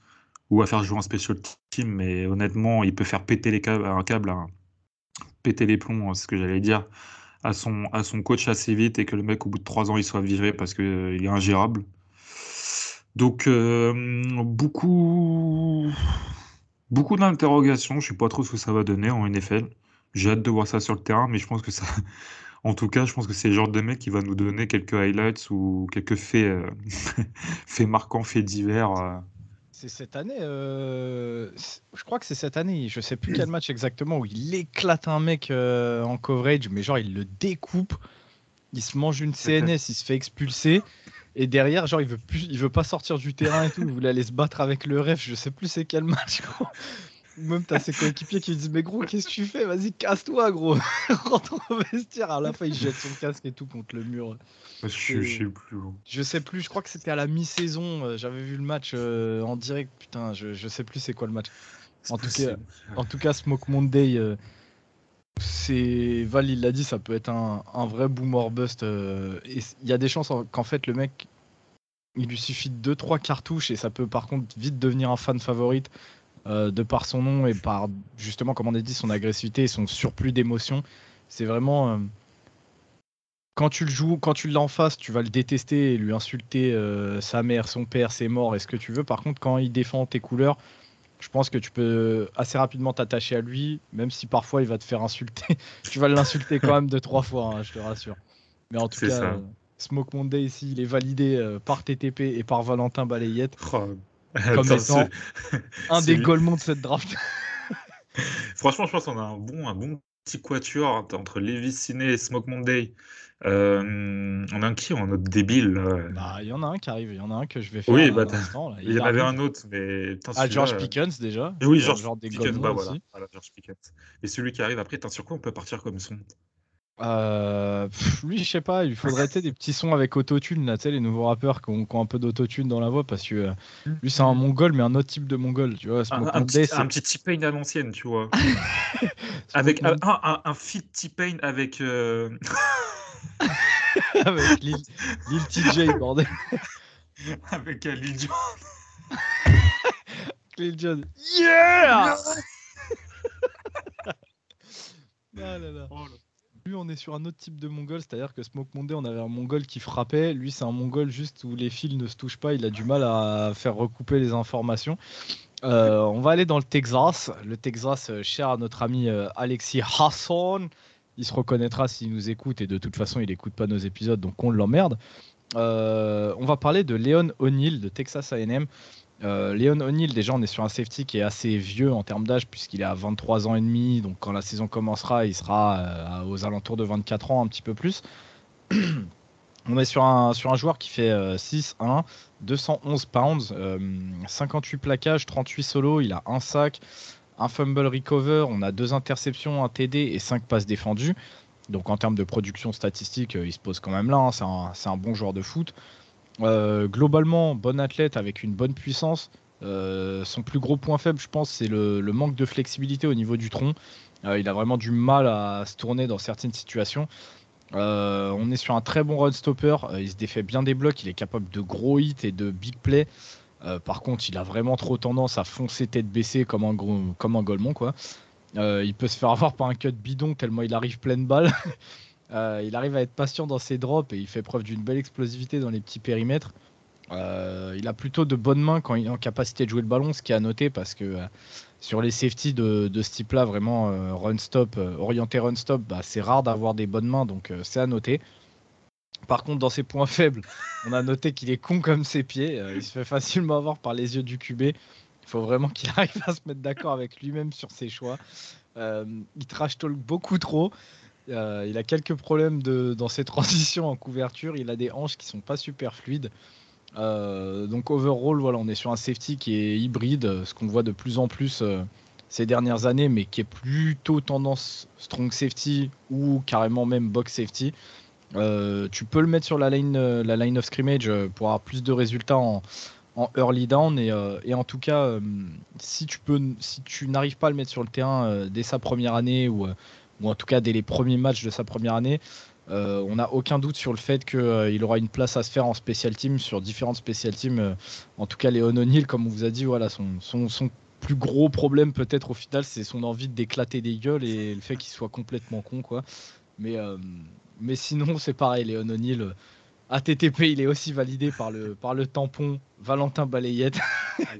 ou à faire jouer un special team, mais honnêtement, il peut faire péter les câbles, un câble péter les plombs, hein, c'est ce que j'allais dire, à son, à son coach assez vite et que le mec, au bout de trois ans, il soit viré parce qu'il euh, est ingérable. Donc, euh, beaucoup, beaucoup d'interrogations. Je ne sais pas trop ce que ça va donner en NFL. J'ai hâte de voir ça sur le terrain, mais je pense que ça. En tout cas, je pense que c'est le genre de mec qui va nous donner quelques highlights ou quelques faits, euh, faits marquants, faits divers c'est cette année. je crois que c'est cette année. Je sais plus quel match exactement où il éclate un mec en coverage, mais genre il le découpe. Il se mange une CNS, il se fait expulser. Et derrière, genre, il veut il veut pas sortir du terrain et tout. Il voulait aller se battre avec le ref. Je sais plus c'est quel match. Même t'as ses coéquipiers qui lui disent Mais gros, qu'est-ce que tu fais? Vas-y, casse-toi, gros. Rentre au vestiaire. À la fin, il jette son casque et tout contre le mur. Je, je sais plus. Je sais plus. Je crois que c'était à la mi-saison. Euh, j'avais vu le match euh, en direct. Putain, je, je sais plus c'est quoi le match. En tout, cas, en tout cas, Smoke Monday. Euh, c'est Val, il l'a dit, ça peut être un, vrai boomer bust. Euh, et il y a des chances qu'en fait, le mec, il lui suffit de 2-3 cartouches et ça peut par contre vite devenir un fan favorite euh, de par son nom et par justement, comme on a dit, son agressivité et son surplus d'émotion. C'est vraiment. Euh, quand tu le joues, quand tu l'as en face, tu vas le détester et lui insulter sa mère, son père, ses morts et ce que tu veux. Par contre, quand il défend tes couleurs, je pense que tu peux assez rapidement t'attacher à lui, même si parfois il va te faire insulter. tu vas l'insulter quand même deux, trois fois, hein, je te rassure. Mais en tout cas, euh, Smoke Monday ici, il est validé euh, par TTP et par Valentin Balayette oh, comme étant un des golemons de cette draft. Franchement, je pense qu'on a un bon, un bon petit quatuor entre Levis Ciné et Smoke Monday. Euh, on a un qui un autre débile bah, Il y en a un qui arrive, il y en a un que je vais faire. Oui, bah, il, y en avait un autre, mais. Ah, George Pickens déjà. oui, George Pickens, bah, voilà. George Pickens. Et celui qui arrive après, sur quoi on peut partir comme son? Euh, lui, je sais pas, il faudrait des petits sons avec autotune, là, les nouveaux rappeurs qui ont, un peu d'autotune dans la voix, parce que euh, lui, c'est un mongol, mais un autre type de mongol, tu vois. Un, un, petit, un petit T-Pain à l'ancienne, tu vois. avec un, un, un feat T-Pain avec. Euh... Avec Lil, TJ, bordel. Avec Lil Jon. Lil Jon. Yeah ah oh On est sur un autre type de mongol, c'est-à-dire que Smoke Monday, on avait un mongol qui frappait. Lui, c'est un mongol juste où les fils ne se touchent pas. Il a du mal à faire recouper les informations. Euh, on va aller dans le Texas. Le Texas, euh, cher à notre ami Alexis Hasson il se reconnaîtra s'il nous écoute et de toute façon il n'écoute pas nos épisodes donc on l'emmerde. Euh, on va parler de Léon O'Neill de Texas A&M. Euh, Léon O'Neill, déjà, on est sur un safety qui est assez vieux en termes d'âge, puisqu'il est à 23 ans et demi. Donc, quand la saison commencera, il sera euh, aux alentours de 24 ans, un petit peu plus. on est sur un, sur un joueur qui fait 6-1, 211 pounds, 58 plaquages, 38 solos. Il a un sac, un fumble recover, on a deux interceptions, un TD et cinq passes défendues. Donc en termes de production statistique, euh, il se pose quand même là. Hein. C'est un, bon joueur de foot. Euh, globalement, bon athlète avec une bonne puissance. Euh, son plus gros point faible, je pense, c'est le, manque de flexibilité au niveau du tronc. il a vraiment du mal à se tourner dans certaines situations. on est sur un très bon run stopper. il se défait bien des blocs. Il est capable de gros hits et de big play. Euh, par contre, il a vraiment trop tendance à foncer tête baissée comme un, un Golemont. Quoi. Euh, il peut se faire avoir par un cut bidon tellement il arrive pleine balle. Euh, il arrive à être patient dans ses drops et il fait preuve d'une belle explosivité dans les petits périmètres. il a plutôt de bonnes mains quand il est en capacité de jouer le ballon, ce qui est à noter parce que sur les safety de, ce type-là, vraiment run stop, orienté run stop, bah, c'est rare d'avoir des bonnes mains, donc c'est à noter. Par contre, dans ses points faibles, on a noté qu'il est con comme ses pieds. Euh, il se fait facilement avoir par les yeux du QB. Il faut vraiment qu'il arrive à se mettre d'accord avec lui-même sur ses choix. Euh, il trash talk beaucoup trop. Euh, il a quelques problèmes dans ses transitions en couverture. Il a des hanches qui sont pas super fluides. donc overall, voilà, on est sur un safety qui est hybride, ce qu'on voit de plus en plus ces dernières années, mais qui est plutôt tendance strong safety ou carrément même box safety. Euh, tu peux le mettre sur la line, euh, la line of scrimmage euh, pour avoir plus de résultats en, early down et, en tout cas si tu peux si tu n'arrives pas à le mettre sur le terrain dès sa première année ou, ou en tout cas dès les premiers matchs de sa première année on n'a aucun doute sur le fait qu'il aura une place à se faire en special team sur différentes special teams en tout cas Léon O'Neill comme on vous a dit voilà son, son, son plus gros problème peut-être au final c'est son envie d'éclater des gueules et le fait qu'il soit complètement con quoi mais mais sinon, c'est pareil, Léon O'Neill. ATTP, il est aussi validé par le, par le tampon Valentin Balayette. Ah.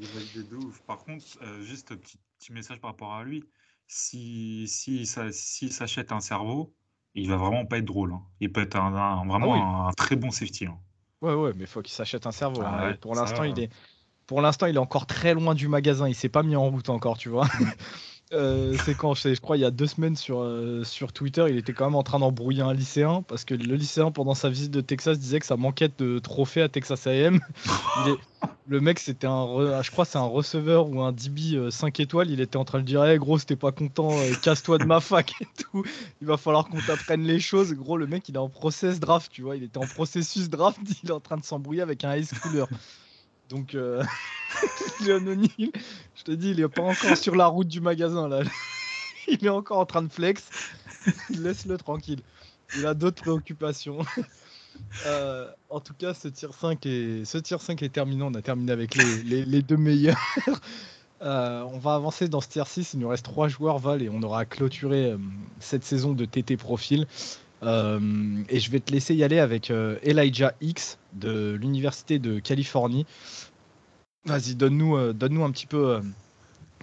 Par contre, euh, juste petit, petit, message par rapport à lui. Si, si, si s'achète un cerveau, il va vraiment pas être drôle. Hein. Il peut être un, vraiment ah un, très bon safety. Hein. Ouais, ouais, mais il faut qu'il s'achète un cerveau. Hein. pour l'instant, il est pour l'instant, il est encore très loin du magasin. Il s'est pas mis en route encore, tu vois. Euh, c'est quand je, je crois il y a deux semaines sur, euh, sur Twitter, il était quand même en train d'embrouiller un lycéen parce que le lycéen pendant sa visite de Texas disait que ça manquait de trophées à Texas A&M. le mec c'était un, je crois c'est un receveur ou un DB 5 euh, étoiles, il était en train de dire hey, gros c'était pas content, casse-toi de ma fac et tout. Il va falloir qu'on t'apprenne les choses. Gros le mec il est en process draft, tu vois, il était en processus draft, il est en train de s'embrouiller avec un high schooler. Donc, euh, O'Neill, je te dis, il est pas encore sur la route du magasin là. il est encore en train de flex. Laisse-le tranquille. Il a d'autres préoccupations. Euh, en tout cas, ce tir 5 est, ce tir 5 est terminé. On a terminé avec les, deux meilleurs. Euh, on va avancer dans ce tier 6. Il nous reste trois joueurs, Val, et on aura clôturé cette saison de TT Profil. Euh, et je vais te laisser y aller avec euh, Elijah X de l'Université de Californie. Vas-y, donne-nous euh, donne un petit peu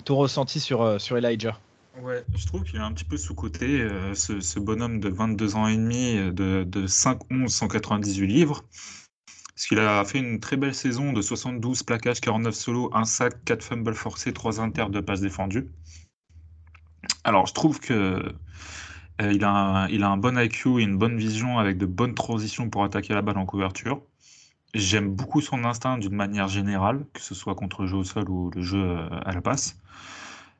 ton ressenti sur, sur Elijah. Ouais, je trouve qu'il est un petit peu sous-côté, ce, bonhomme de 22 ans et demi, de, de 5, 11, 198 livres. Parce qu'il a fait une très belle saison de 72 plaquages, 49 solos, 1 sac, 4 fumbles forcés, 3 inters de passes défendues. Alors, je trouve que euh, il, a un, il a un bon IQ et une bonne vision avec de bonnes transitions pour attaquer la balle en couverture. J'aime beaucoup son instinct d'une manière générale, que ce soit contre le jeu au sol ou le jeu euh, à la passe.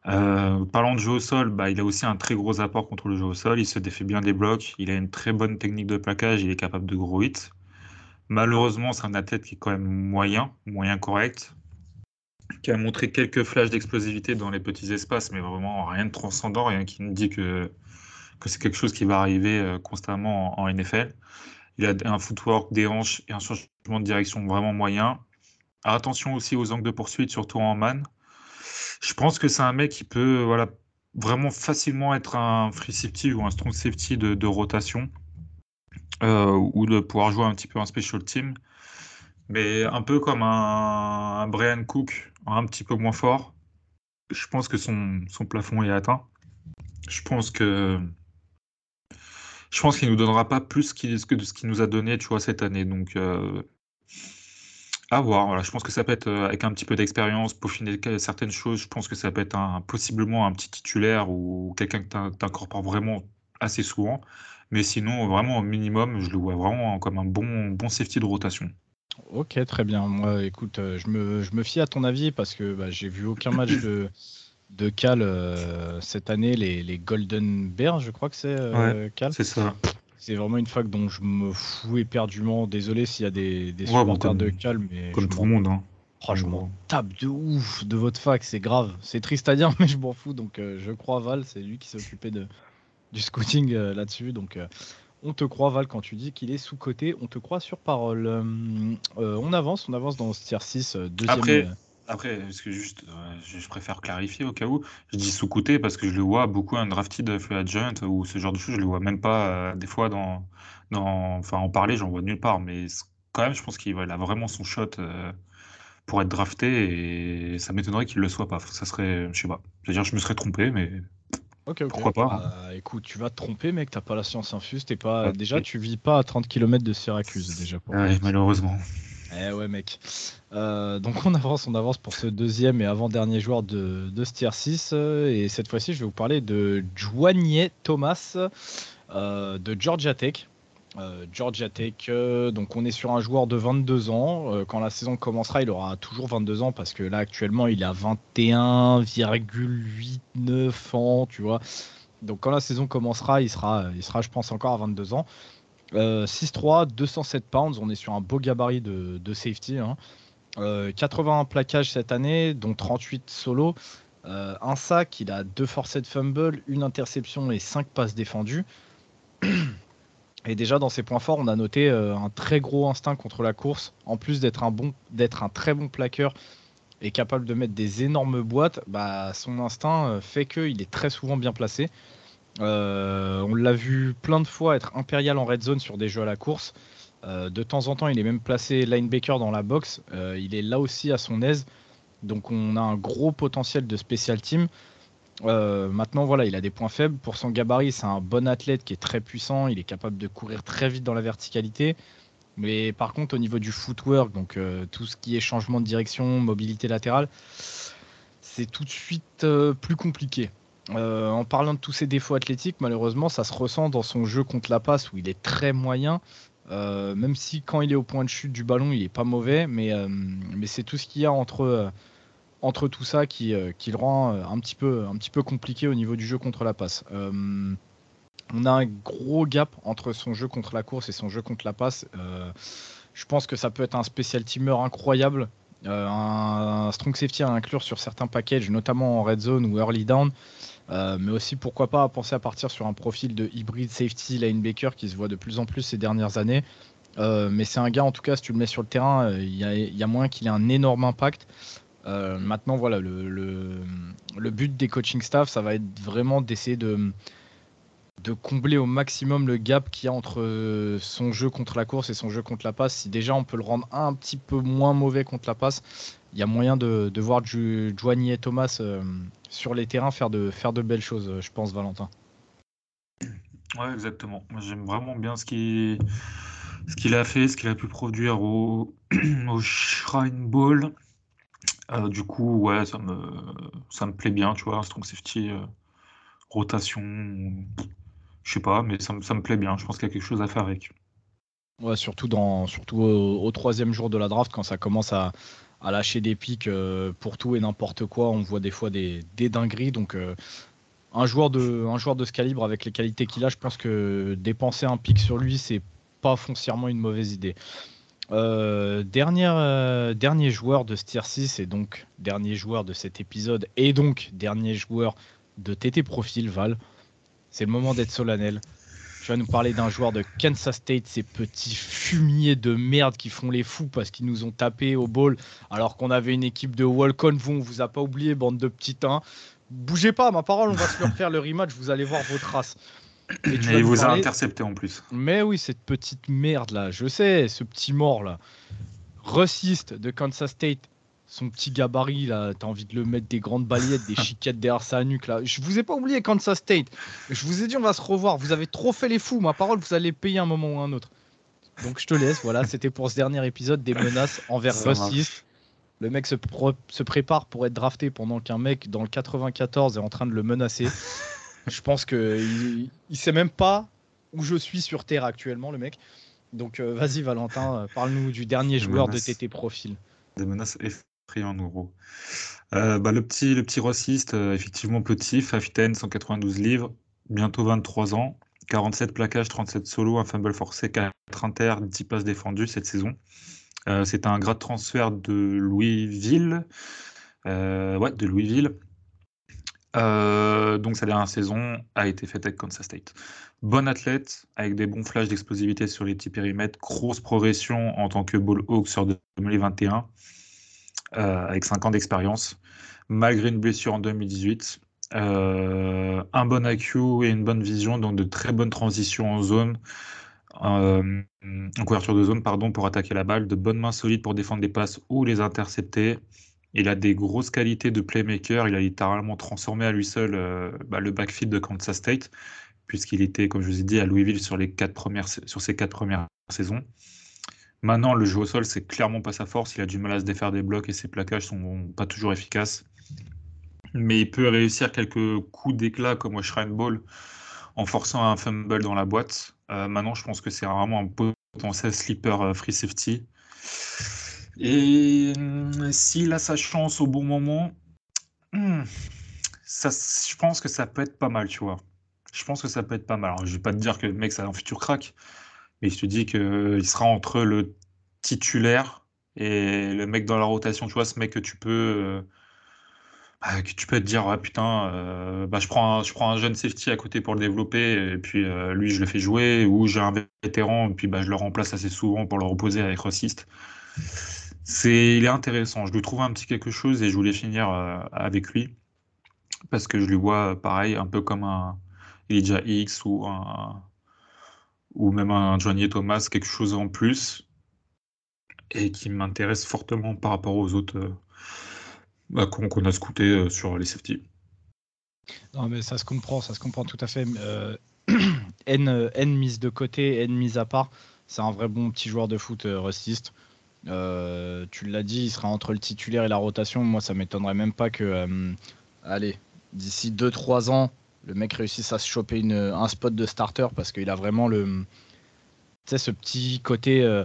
Euh, parlant de jeu au sol, bah, il a aussi un très gros apport contre le jeu au sol. Il se défait bien des blocs. Il a une très bonne technique de plaquage. Il est capable de gros hits. Malheureusement, c'est un athlète qui est quand même moyen, moyen correct, qui a montré quelques flashs d'explosivité dans les petits espaces, mais vraiment rien de transcendant, rien qui nous dit que que c'est quelque chose qui va arriver euh, constamment en, NFL. Il a un footwork, des hanches et un changement de direction vraiment moyen. Attention aussi aux angles de poursuite, surtout en man. Je pense que c'est un mec qui peut voilà, vraiment facilement être un free safety ou un strong safety de, rotation euh, ou de pouvoir jouer un petit peu un special team. Mais un peu comme un, Brian Cook, un petit peu moins fort. Je pense que son, son plafond est atteint. Je pense que je pense qu'il nous donnera pas plus que de ce qu'il nous a donné, tu vois, cette année. Donc, euh, à voir. Voilà. Je pense que ça peut être euh, avec un petit peu d'expérience, peaufiner certaines choses. Je pense que ça peut être un, possiblement un petit titulaire ou quelqu'un que tu incorpores vraiment assez souvent. Mais sinon, vraiment au minimum, je le vois vraiment comme un bon, bon safety de rotation. Ok, très bien. Moi, écoute, euh, je me, je me fie à ton avis parce que bah, j'ai vu aucun match de de Cal euh, cette année, les, Golden Bears, je crois que c'est euh, Cal. C'est ça. C'est vraiment une fac dont je me fous éperdument. Désolé s'il y a des, des supporters de Cal, mais. Comme tout le monde. Hein. Franchement, tape de ouf de votre fac, c'est grave. C'est triste à dire, mais je m'en fous. Donc, euh, je crois Val, c'est lui qui s'est occupé de, du scouting là-dessus. Donc, on te croit, Val, quand tu dis qu'il est sous-côté. On te croit sur parole. on avance, on avance dans ce tier 6, deuxième. Après, parce que juste, euh, je préfère clarifier au cas où, je dis sous-côté parce que je le vois beaucoup un drafted free agent ou ce genre de choses, je le vois même pas euh, des fois dans, dans, enfin en parler, j'en vois nulle part, mais quand même, je pense qu'il a vraiment son shot euh, pour être drafté et ça m'étonnerait qu'il le soit pas. Ça serait, je sais pas, c'est-à-dire je me serais trompé, mais pourquoi pas. Bah, écoute, tu vas te tromper, mec, t'as pas la science infuse, t'es pas, déjà, tu vis pas à 30 km de Syracuse déjà. Pour malheureusement. Eh ouais, mec. Euh, donc on avance, on avance pour ce deuxième et avant-dernier joueur de, de ce tier 6. Et cette fois-ci, je vais vous parler de Joignet Thomas euh, de Georgia Tech. Euh, Georgia Tech, donc on est sur un joueur de 22 ans. quand la saison commencera, il aura toujours 22 ans parce que là actuellement il a 21,89 ans, tu vois. Donc quand la saison commencera, il sera, il sera je pense encore à 22 ans. 6-3, 207 pounds, on est sur un beau gabarit de, safety. 81 hein. euh, plaquages cette année, dont 38 solo. Euh, un sac, il a deux forcés de fumble, une interception et 5 passes défendues. Et déjà dans ses points forts, on a noté euh, un très gros instinct contre la course. En plus d'être un, bon, d'être un très bon plaqueur et capable de mettre des énormes boîtes, bah, son instinct fait qu'il est très souvent bien placé. Euh, on l'a vu plein de fois être impérial en red zone sur des jeux à la course. Euh, de temps en temps, il est même placé linebacker dans la box. Euh, il est là aussi à son aise. Donc on a un gros potentiel de special team. maintenant, voilà, il a des points faibles. Pour son gabarit, c'est un bon athlète qui est très puissant. Il est capable de courir très vite dans la verticalité. Mais par contre, au niveau du footwork, donc tout ce qui est changement de direction, mobilité latérale, c'est tout de suite plus compliqué. Euh, en parlant de tous ses défauts athlétiques, malheureusement, ça se ressent dans son jeu contre la passe où il est très moyen. même si quand il est au point de chute du ballon, il est pas mauvais, mais, mais c'est tout ce qu'il y a entre, tout ça qui, le rend un petit, peu, compliqué au niveau du jeu contre la passe on a un gros gap entre son jeu contre la course et son jeu contre la passe. Euh, je pense que ça peut être un special teamer incroyable, euh, un, strong safety à inclure sur certains packages, notamment en red zone ou early down. Euh, mais aussi, pourquoi pas, penser à partir sur un profil de hybrid safety linebacker qui se voit de plus en plus ces dernières années. mais c'est un gars, en tout cas, si tu le mets sur le terrain, il y, a moins qu'il ait un énorme impact. maintenant, voilà, le, le, but des coaching staff, ça va être vraiment d'essayer de, de combler au maximum le gap qu'il y a entre euh, son jeu contre la course et son jeu contre la passe. Si déjà on peut le rendre un petit peu moins mauvais contre la passe, il y a moyen de, voir et Thomas euh, sur les terrains faire de, faire de belles choses, je pense, Valentin. Ouais, exactement. J'aime vraiment bien ce qu'il ce qu'il a fait, ce qu'il a pu produire au, au Shrine Ball. Euh, du coup, ouais, ça me, ça me plaît bien, tu vois, strong safety, rotation, je sais pas, mais ça, me plaît bien. Je pense qu'il y a quelque chose à faire avec. Ouais, surtout, dans, surtout au, troisième jour de la draft, quand ça commence à, lâcher des pics euh, pour tout et n'importe quoi, on voit des fois des, dingueries. Donc, euh, un, joueur de, un joueur de ce calibre, avec les qualités qu'il a, je pense que dépenser un pic sur lui, c'est pas foncièrement une mauvaise idée. Euh, dernier joueur de ce tier 6 et donc dernier joueur de cet épisode et donc dernier joueur de TT Profil, Val. C'est le moment d'être solennel. Tu vas nous parler d'un joueur de Kansas State, ces petits fumiers de merde qui font les fous parce qu'ils nous ont tapé au ball alors qu'on avait une équipe de Walcon. Vous, on vous a pas oublié, bande de petits uns. Bougez pas, ma parole, on va se leur faire le rematch, vous allez voir vos traces. Et, il vous a intercepté en plus. Mais oui, cette petite merde là, je sais, ce petit mort là. Russiste de Kansas State, son petit gabarit là, t'as envie de le mettre des grandes balayettes, des chiquettes derrière sa nuque là. Je vous ai pas oublié Kansas State. Je vous ai dit on va se revoir. Vous avez trop fait les fous. Ma parole, vous allez payer un moment ou un autre. Donc je te laisse. Voilà, c'était pour ce dernier épisode des menaces envers Russ Le mec se, se, prépare pour être drafté pendant qu'un mec dans le 94 est en train de le menacer. je pense que il, sait même pas où je suis sur Terre actuellement, le mec. Donc euh, vas-y Valentin, euh, parle-nous du dernier joueur de TT Profil. Des menaces en gros. Euh, bah, le petit, le petit rossiste, euh, effectivement petit, 5'10, 192 livres, bientôt 23 ans, 47 plaquages, 37 solos, un fumble forcé, 4 inter, 10 passes défendues cette saison. Euh, c'est un grade transfert de Louisville. ouais, de Louisville. donc sa dernière saison a été faite avec Kansas State. Bon athlète, avec des bons flashs d'explosivité sur les petits périmètres, grosse progression en tant que ball hawk sur 2021. Euh, avec 5 ans d'expérience, malgré une blessure en 2018. Euh, un bon IQ et une bonne vision, donc de très bonnes transitions en zone, euh, en couverture de zone, pardon, pour attaquer la balle, de bonnes mains solides pour défendre des passes ou les intercepter. Il a des grosses qualités de playmaker. Il a littéralement transformé à lui seul bah, le backfield de Kansas State, puisqu'il était, comme je vous ai dit, à Louisville sur, les quatre premières, sur ses quatre premières saisons. Maintenant, le jeu au sol, c'est clairement pas sa force. Il a du mal à se défaire des blocs et ses plaquages sont pas toujours efficaces. Mais il peut réussir quelques coups d'éclat comme au Shrine Ball en forçant un fumble dans la boîte. Euh, maintenant, je pense que c'est vraiment un potentiel sleeper euh, free safety. Et euh, s'il a sa chance au bon moment, hmm, ça, je pense que ça peut être pas mal, tu vois. Je pense que ça peut être pas mal. Alors, je vais pas te dire que le mec, c'est un futur crack, mais je te dis qu'il sera entre le titulaire et le mec dans la rotation. Tu vois, ce mec que tu peux, euh, bah, que tu peux te dire, ouais, putain, euh, bah, je, prends un, je prends un jeune safety à côté pour le développer, et puis euh, lui, je le fais jouer, ou j'ai un vétéran, et puis bah, je le remplace assez souvent pour le reposer avec Rossist. C'est, il est intéressant. Je lui trouve un petit quelque chose et je voulais finir avec lui parce que je lui vois pareil, un peu comme un Elijah X ou un, ou même un Johnny Thomas, quelque chose en plus, et qui m'intéresse fortement par rapport aux autres euh, bah, qu'on a scouté euh, sur les safety. Non, mais ça se comprend, ça se comprend tout à fait. Euh, N, N mise de côté, N mise à part. c'est un vrai bon petit joueur de foot rustiste. tu l'as dit, il sera entre le titulaire et la rotation. Moi, ça m'étonnerait même pas que, allez, d'ici 2-3 ans, le mec réussisse à se choper un spot de starter parce qu'il a vraiment le, ce petit côté euh,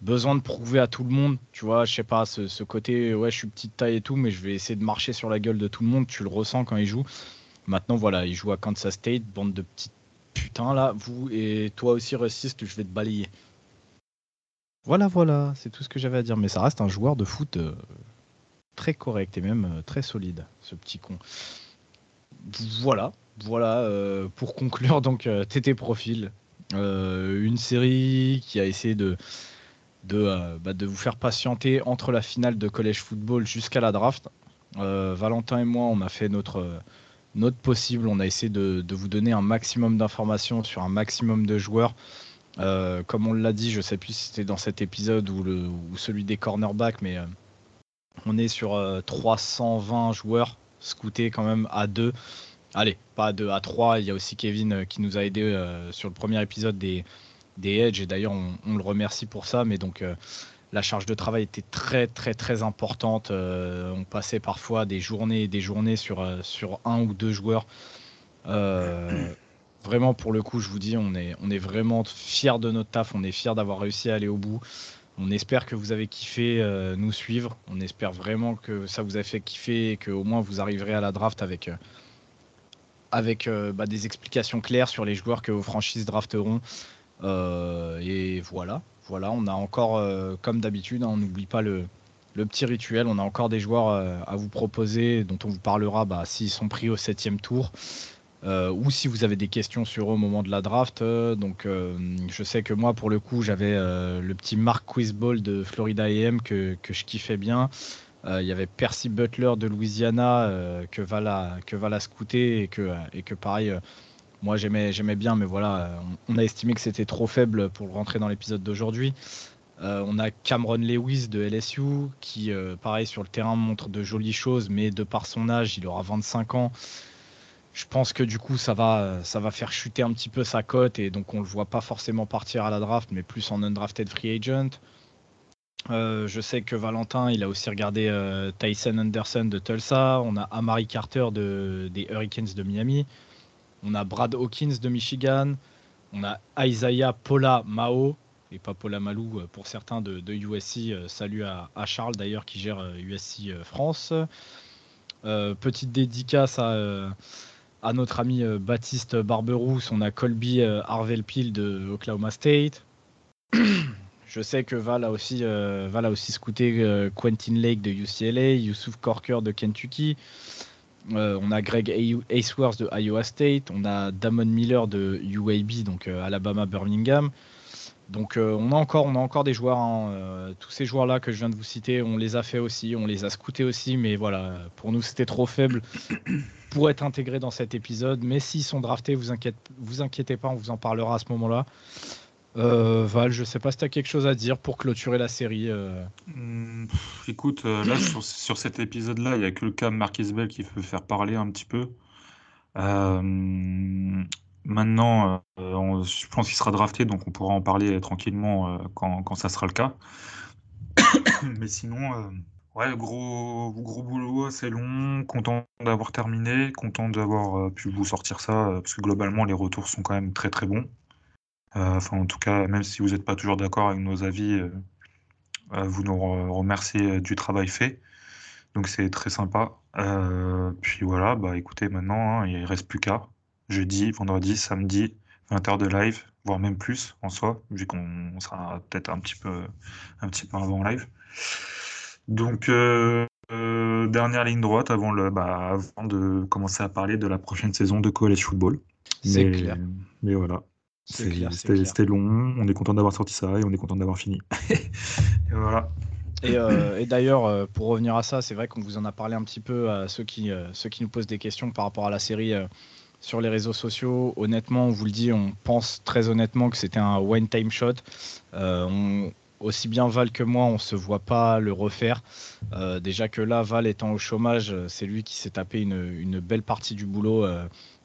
besoin de prouver à tout le monde. Tu vois, je sais pas, ce, côté, ouais, je suis petite taille et tout, mais je vais essayer de marcher sur la gueule de tout le monde. Tu le ressens quand il joue. Maintenant, voilà, il joue à Kansas State, bande de petites putains là. Vous et toi aussi, raciste, je vais te balayer. Voilà, voilà, c'est tout ce que j'avais à dire. Mais ça reste un joueur de foot euh, très correct et même euh, très solide, ce petit con. Voilà, voilà pour conclure donc TT Profil. Euh, une série qui a essayé bah, de, vous faire patienter entre la finale de collège football jusqu'à la draft. Euh, Valentin et moi, on a fait notre, notre possible. On a essayé de, vous donner un maximum d'informations sur un maximum de joueurs. Euh, comme on l'a dit, je ne sais plus si c'était dans cet épisode ou, le, ou celui des cornerbacks, mais on est sur 320 joueurs scoutés quand même à deux. Allez, pas de à 3. Il y a aussi Kevin euh, qui nous a aidé euh, sur le premier épisode des, des Edge. Et d'ailleurs, on, le remercie pour ça. Mais donc, euh, la charge de travail était très, très, très importante. on passait parfois des journées et des journées sur, sur un ou deux joueurs. vraiment, pour le coup, je vous dis, on est, on est vraiment fiers de notre taf. On est fiers d'avoir réussi à aller au bout. On espère que vous avez kiffé nous suivre. On espère vraiment que ça vous a fait kiffer et qu'au moins vous arriverez à la draft avec avec euh, bah, des explications claires sur les joueurs que vos franchises drafteront. Euh, et voilà, voilà, on a encore, euh, comme d'habitude, hein, on n'oublie pas le, petit rituel. On a encore des joueurs à vous proposer dont on vous parlera bah, s'ils sont pris au septième tour. Ou si vous avez des questions sur eux au moment de la draft. donc, je sais que moi, pour le coup, j'avais le petit Mark Quizball de Florida AM que, que je kiffais bien. Euh, il y avait Percy Butler de Louisiana euh, que, va la, que va la scouter et que, et que pareil, euh, moi j'aimais, j'aimais bien, mais voilà, on, a estimé que c'était trop faible pour rentrer dans l'épisode d'aujourd'hui. on a Cameron Lewis de LSU qui, pareil, sur le terrain montre de jolies choses, mais de par son âge, il aura 25 ans. Je pense que du coup, ça va, faire chuter un petit peu sa cote et donc on le voit pas forcément partir à la draft, mais plus en undrafted free agent. Euh, je sais que Valentin, il a aussi regardé euh, Tyson Anderson de Tulsa. On a Amari Carter de, des Hurricanes de Miami. On a Brad Hawkins de Michigan. On a Isaiah Paula Mao, et pas Paula Malou euh, pour certains de, USC. salut à, Charles d'ailleurs qui gère USC France. petite dédicace à, à notre ami Baptiste Barberousse. On a Colby Harvell-Peel de Oklahoma State. Je sais que Val a aussi, euh, Val a aussi scouté euh, Quentin Lake de UCLA, Yusuf Corker de Kentucky. Euh, on a Greg Aceworth de Iowa State. On a Damon Miller de UAB, donc Alabama Birmingham. Donc on, a encore, on a encore des joueurs. Hein, tous ces joueurs-là que je viens de vous citer, on les a fait aussi, on les a scoutés aussi. Mais voilà, pour nous, c'était trop faible pour être intégré dans cet épisode. Mais s'ils sont draftés, vous, inquiétez, vous inquiétez pas, on vous en parlera à ce moment-là. Euh, Val, je sais pas si tu as quelque chose à dire pour clôturer la série. Euh. Mmh, écoute, euh, là, sur, cet épisode-là, il n'y a que le cas Marquis Bell qui peut faire parler un petit peu. maintenant, je pense qu'il sera drafté, donc on pourra en parler tranquillement quand, ça sera le cas. Mais sinon, ouais, gros, gros boulot, c'est long. Content d'avoir terminé, content d'avoir pu vous sortir ça, parce que globalement, les retours sont quand même très très bons. Euh, enfin, en tout cas, même si vous n'êtes pas toujours d'accord avec nos avis, euh, euh, vous nous remerciez du travail fait. Donc c'est très sympa. puis voilà, bah écoutez, maintenant, hein, il ne reste plus qu'à jeudi, vendredi, samedi, 20h de live, voire même plus en soi, vu qu'on sera peut-être un petit peu un petit peu avant live. Donc dernière ligne droite avant le bah, avant de commencer à parler de la prochaine saison de college football. C'est clair. Mais voilà. C'était long, on est content d'avoir sorti ça et on est content d'avoir fini. et voilà. Et, euh, d'ailleurs, euh, pour revenir à ça, c'est vrai qu'on vous en a parlé un petit peu à ceux qui, euh, ceux qui nous posent des questions par rapport à la série sur les réseaux sociaux. Honnêtement, on vous le dit, on pense très honnêtement que c'était un one-time shot. Aussi bien Val que moi, on se voit pas le refaire. déjà que là, Val étant au chômage, c'est lui qui s'est tapé une, une, belle partie du boulot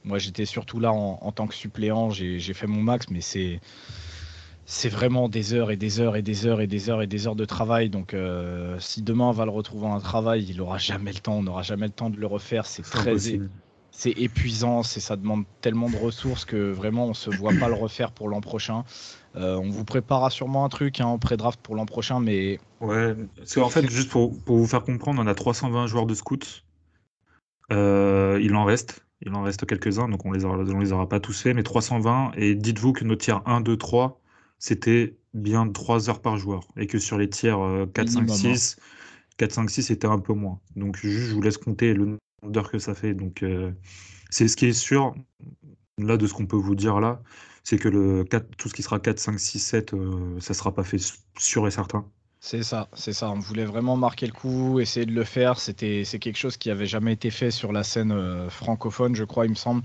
moi, j'étais surtout là en, tant que suppléant. J'ai fait mon max, mais c'est c'est vraiment des heures et des heures et des heures et des heures et des heures de travail. Donc, euh, si demain on va le retrouver un travail, il aura jamais le temps. On n'aura jamais le temps de le refaire. C'est très, c'est épuisant. C'est ça demande tellement de ressources que vraiment on se voit pas le refaire pour l'an prochain. Euh, on vous préparera sûrement un truc hein, en pré-draft pour l'an prochain, mais ouais. C'est en fait juste pour, pour, vous faire comprendre, on a 320 joueurs de scouts. Euh, il en reste. Il en reste quelques-uns, donc on les aura, on les aura pas tous faits, mais 320. Et dites-vous que nos tiers 1, 2, 3, c'était bien 3 heures par joueur. Et que sur les tiers 4, 5, 6, 4, 5, 6, c'était un peu moins. Donc juste, je vous laisse compter le nombre d'heures que ça fait. Donc euh, c'est ce qui est sûr, là, de ce qu'on peut vous dire là, c'est que le 4, tout ce qui sera 4, 5, 6, 7, euh, ça sera pas fait sûr et certain. C'est ça, c'est ça. On voulait vraiment marquer le coup, essayer de le faire. C'était, c'est quelque chose qui avait jamais été fait sur la scène euh, francophone, je crois, il me semble,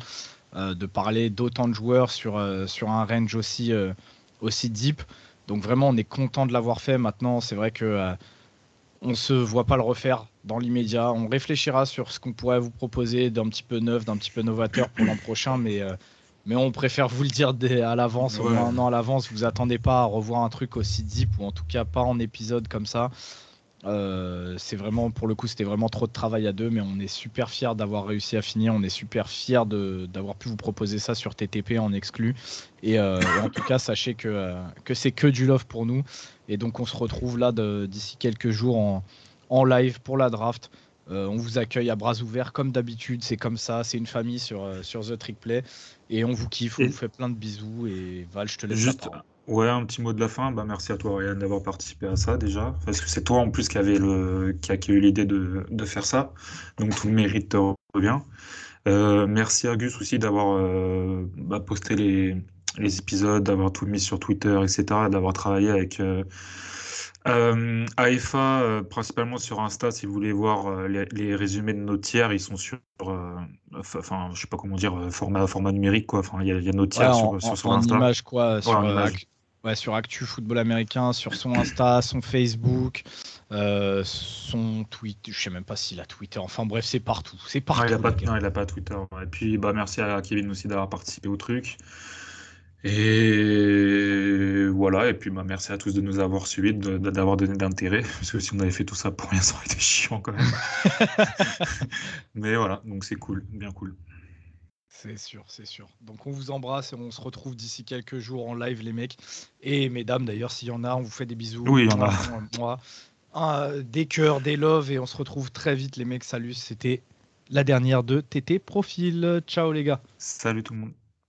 de parler d'autant de joueurs sur, sur un range aussi aussi deep. Donc vraiment, on est content de l'avoir fait. Maintenant, c'est vrai que euh, on se voit pas le refaire dans l'immédiat. On réfléchira sur ce qu'on pourrait vous proposer d'un petit peu neuf, d'un petit peu novateur pour l'an prochain, mais euh, mais on préfère vous le dire dès, à l'avance, au moins un an à l'avance. Vous attendez pas à revoir un truc aussi deep ou en tout cas pas en épisode comme ça. Euh, c'est vraiment, pour le coup, c'était vraiment trop de travail à deux, mais on est super fiers d'avoir réussi à finir. On est super fiers d'avoir pu vous proposer ça sur TTP en exclu. Et, euh, en tout cas, sachez que, que c'est que du love pour nous. Et donc, on se retrouve là d'ici quelques jours en, en, live pour la draft. on vous accueille à bras ouverts comme d'habitude. C'est comme ça. C'est une famille sur, sur The Trick Play. Et on vous kiffe. On vous fait plein de bisous. Et Val, je te laisse. Juste, Ouais, un petit mot de la fin. Bah, merci à toi, Ryan, d'avoir participé à ça déjà. Parce que c'est toi en plus qui, avait le... qui a, eu l'idée de... de, faire ça. Donc tout le mérite te revient. Euh, merci à Gus aussi d'avoir euh, bah, posté les... les épisodes, d'avoir tout mis sur Twitter, etc. D'avoir travaillé avec euh, AFA, principalement sur Insta. Si vous voulez voir les... résumés de nos tiers, ils sont sur. Enfin, je sais pas comment dire, format, format numérique. Quoi. Enfin, il y, a nos tiers sur, sur, en, Insta. image, quoi. Sur, Ouais, sur Actu Football Américain, sur son Insta, son Facebook, euh, son tweet. Je sais même pas s'il a Twitter. Enfin bref, c'est partout. C'est partout. il, a pas, non, il a pas Twitter. Et puis bah, merci à Kevin aussi d'avoir participé au truc. Et voilà, et puis bah, merci à tous de nous avoir suivis, d'avoir donné d'intérêt, parce que si on avait fait tout ça pour rien, ça aurait été chiant quand même. Mais voilà, donc c'est cool, bien cool. C'est sûr, c'est sûr. Donc on vous embrasse et on se retrouve d'ici quelques jours en live, les mecs. Et mesdames, d'ailleurs, s'il y en a, on vous fait des bisous. Oui, il y en a. Moi, des cœurs, des loves, et on se retrouve très vite, les mecs. Salut, c'était la dernière de TT Profil. Ciao, les gars. Salut tout le monde.